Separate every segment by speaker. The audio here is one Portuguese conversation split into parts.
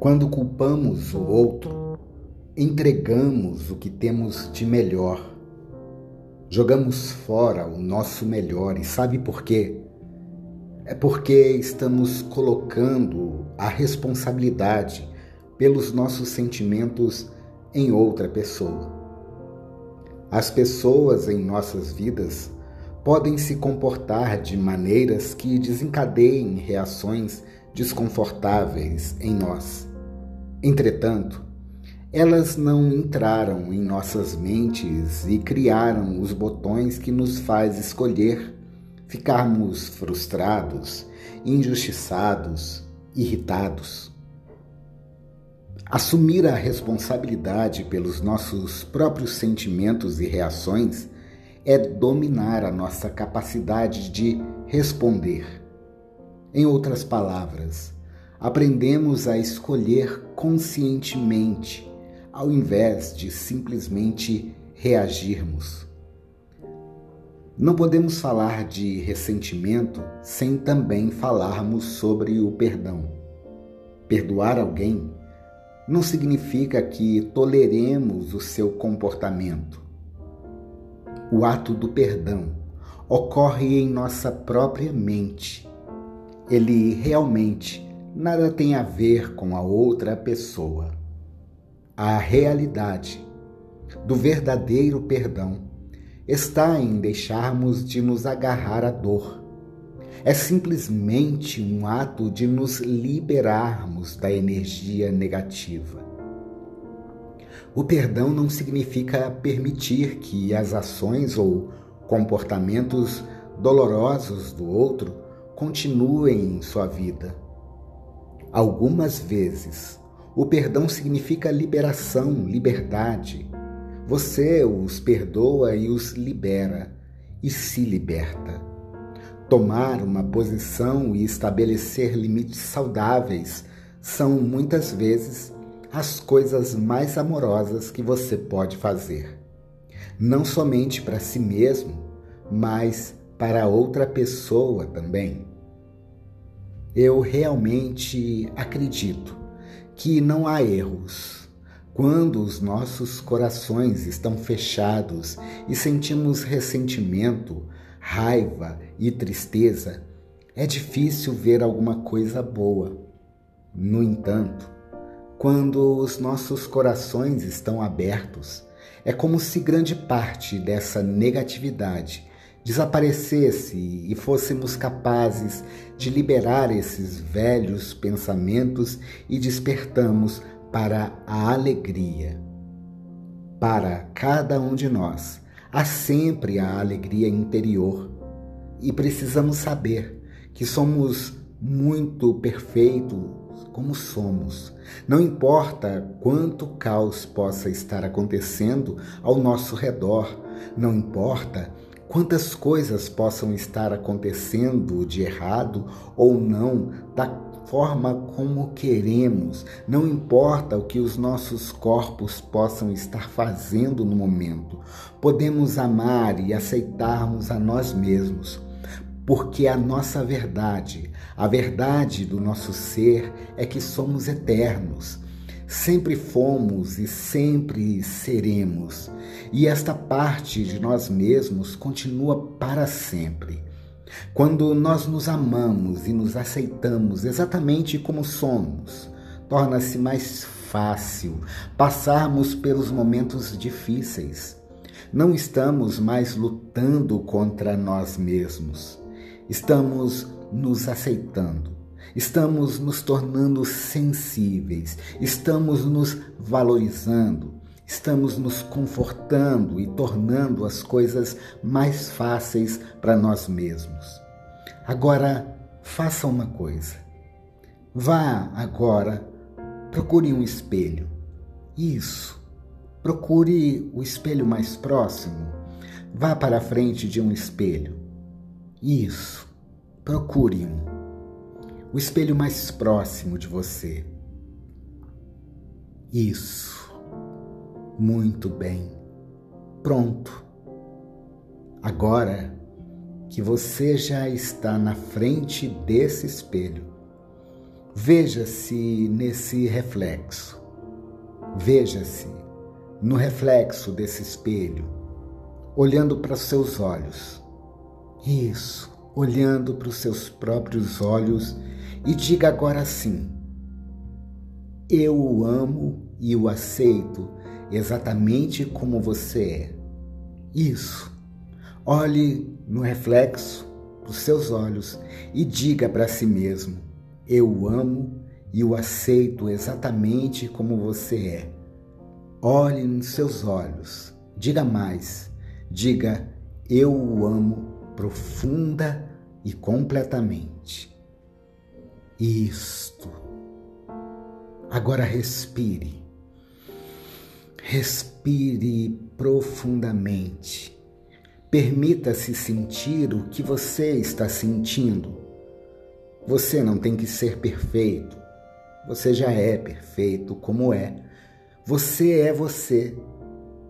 Speaker 1: Quando culpamos o outro, entregamos o que temos de melhor. Jogamos fora o nosso melhor e sabe por quê? É porque estamos colocando a responsabilidade pelos nossos sentimentos em outra pessoa. As pessoas em nossas vidas podem se comportar de maneiras que desencadeiem reações desconfortáveis em nós. Entretanto, elas não entraram em nossas mentes e criaram os botões que nos faz escolher ficarmos frustrados, injustiçados, irritados. Assumir a responsabilidade pelos nossos próprios sentimentos e reações é dominar a nossa capacidade de responder. Em outras palavras, aprendemos a escolher conscientemente, ao invés de simplesmente reagirmos. Não podemos falar de ressentimento sem também falarmos sobre o perdão. Perdoar alguém não significa que toleremos o seu comportamento. O ato do perdão ocorre em nossa própria mente. Ele realmente nada tem a ver com a outra pessoa. A realidade do verdadeiro perdão está em deixarmos de nos agarrar à dor. É simplesmente um ato de nos liberarmos da energia negativa. O perdão não significa permitir que as ações ou comportamentos dolorosos do outro continuem em sua vida. Algumas vezes, o perdão significa liberação, liberdade, você os perdoa e os libera e se liberta. Tomar uma posição e estabelecer limites saudáveis são muitas vezes as coisas mais amorosas que você pode fazer. Não somente para si mesmo, mas para outra pessoa também. Eu realmente acredito que não há erros quando os nossos corações estão fechados e sentimos ressentimento, raiva e tristeza, é difícil ver alguma coisa boa. No entanto, quando os nossos corações estão abertos, é como se grande parte dessa negatividade desaparecesse e fôssemos capazes de liberar esses velhos pensamentos e despertamos para a alegria. Para cada um de nós, há sempre a alegria interior e precisamos saber que somos muito perfeitos como somos. Não importa quanto caos possa estar acontecendo ao nosso redor, não importa quantas coisas possam estar acontecendo de errado ou não da forma como queremos, não importa o que os nossos corpos possam estar fazendo no momento. Podemos amar e aceitarmos a nós mesmos, porque a nossa verdade, a verdade do nosso ser é que somos eternos. Sempre fomos e sempre seremos, e esta parte de nós mesmos continua para sempre. Quando nós nos amamos e nos aceitamos exatamente como somos, torna-se mais fácil passarmos pelos momentos difíceis. Não estamos mais lutando contra nós mesmos. Estamos nos aceitando. Estamos nos tornando sensíveis. Estamos nos valorizando estamos nos confortando e tornando as coisas mais fáceis para nós mesmos. Agora, faça uma coisa. Vá agora, procure um espelho. Isso. Procure o espelho mais próximo. Vá para a frente de um espelho. Isso. Procure um. O espelho mais próximo de você. Isso. Muito bem. Pronto. Agora que você já está na frente desse espelho, Veja-se nesse reflexo. Veja-se no reflexo desse espelho, olhando para seus olhos. Isso, olhando para os seus próprios olhos e diga agora sim: Eu o amo e o aceito exatamente como você é. Isso. Olhe no reflexo dos seus olhos e diga para si mesmo: eu o amo e o aceito exatamente como você é. Olhe nos seus olhos, diga mais, diga: Eu o amo profunda e completamente. Isto. Agora respire. Respire profundamente. Permita-se sentir o que você está sentindo você não tem que ser perfeito. Você já é perfeito como é. Você é você.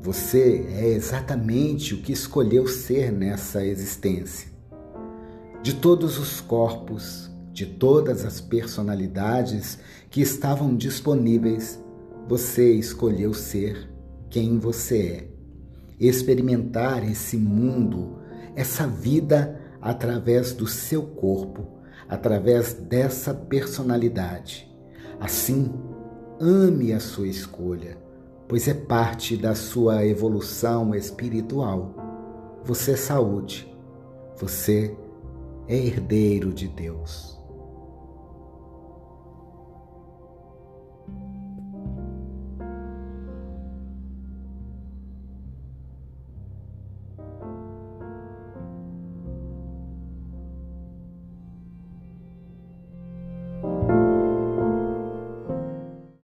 Speaker 1: Você é exatamente o que escolheu ser nessa existência. De todos os corpos, de todas as personalidades que estavam disponíveis, você escolheu ser quem você é. Experimentar esse mundo, essa vida através do seu corpo através dessa personalidade. Assim, ame a sua escolha, pois é parte da sua evolução espiritual. Você é saúde, você é herdeiro de Deus.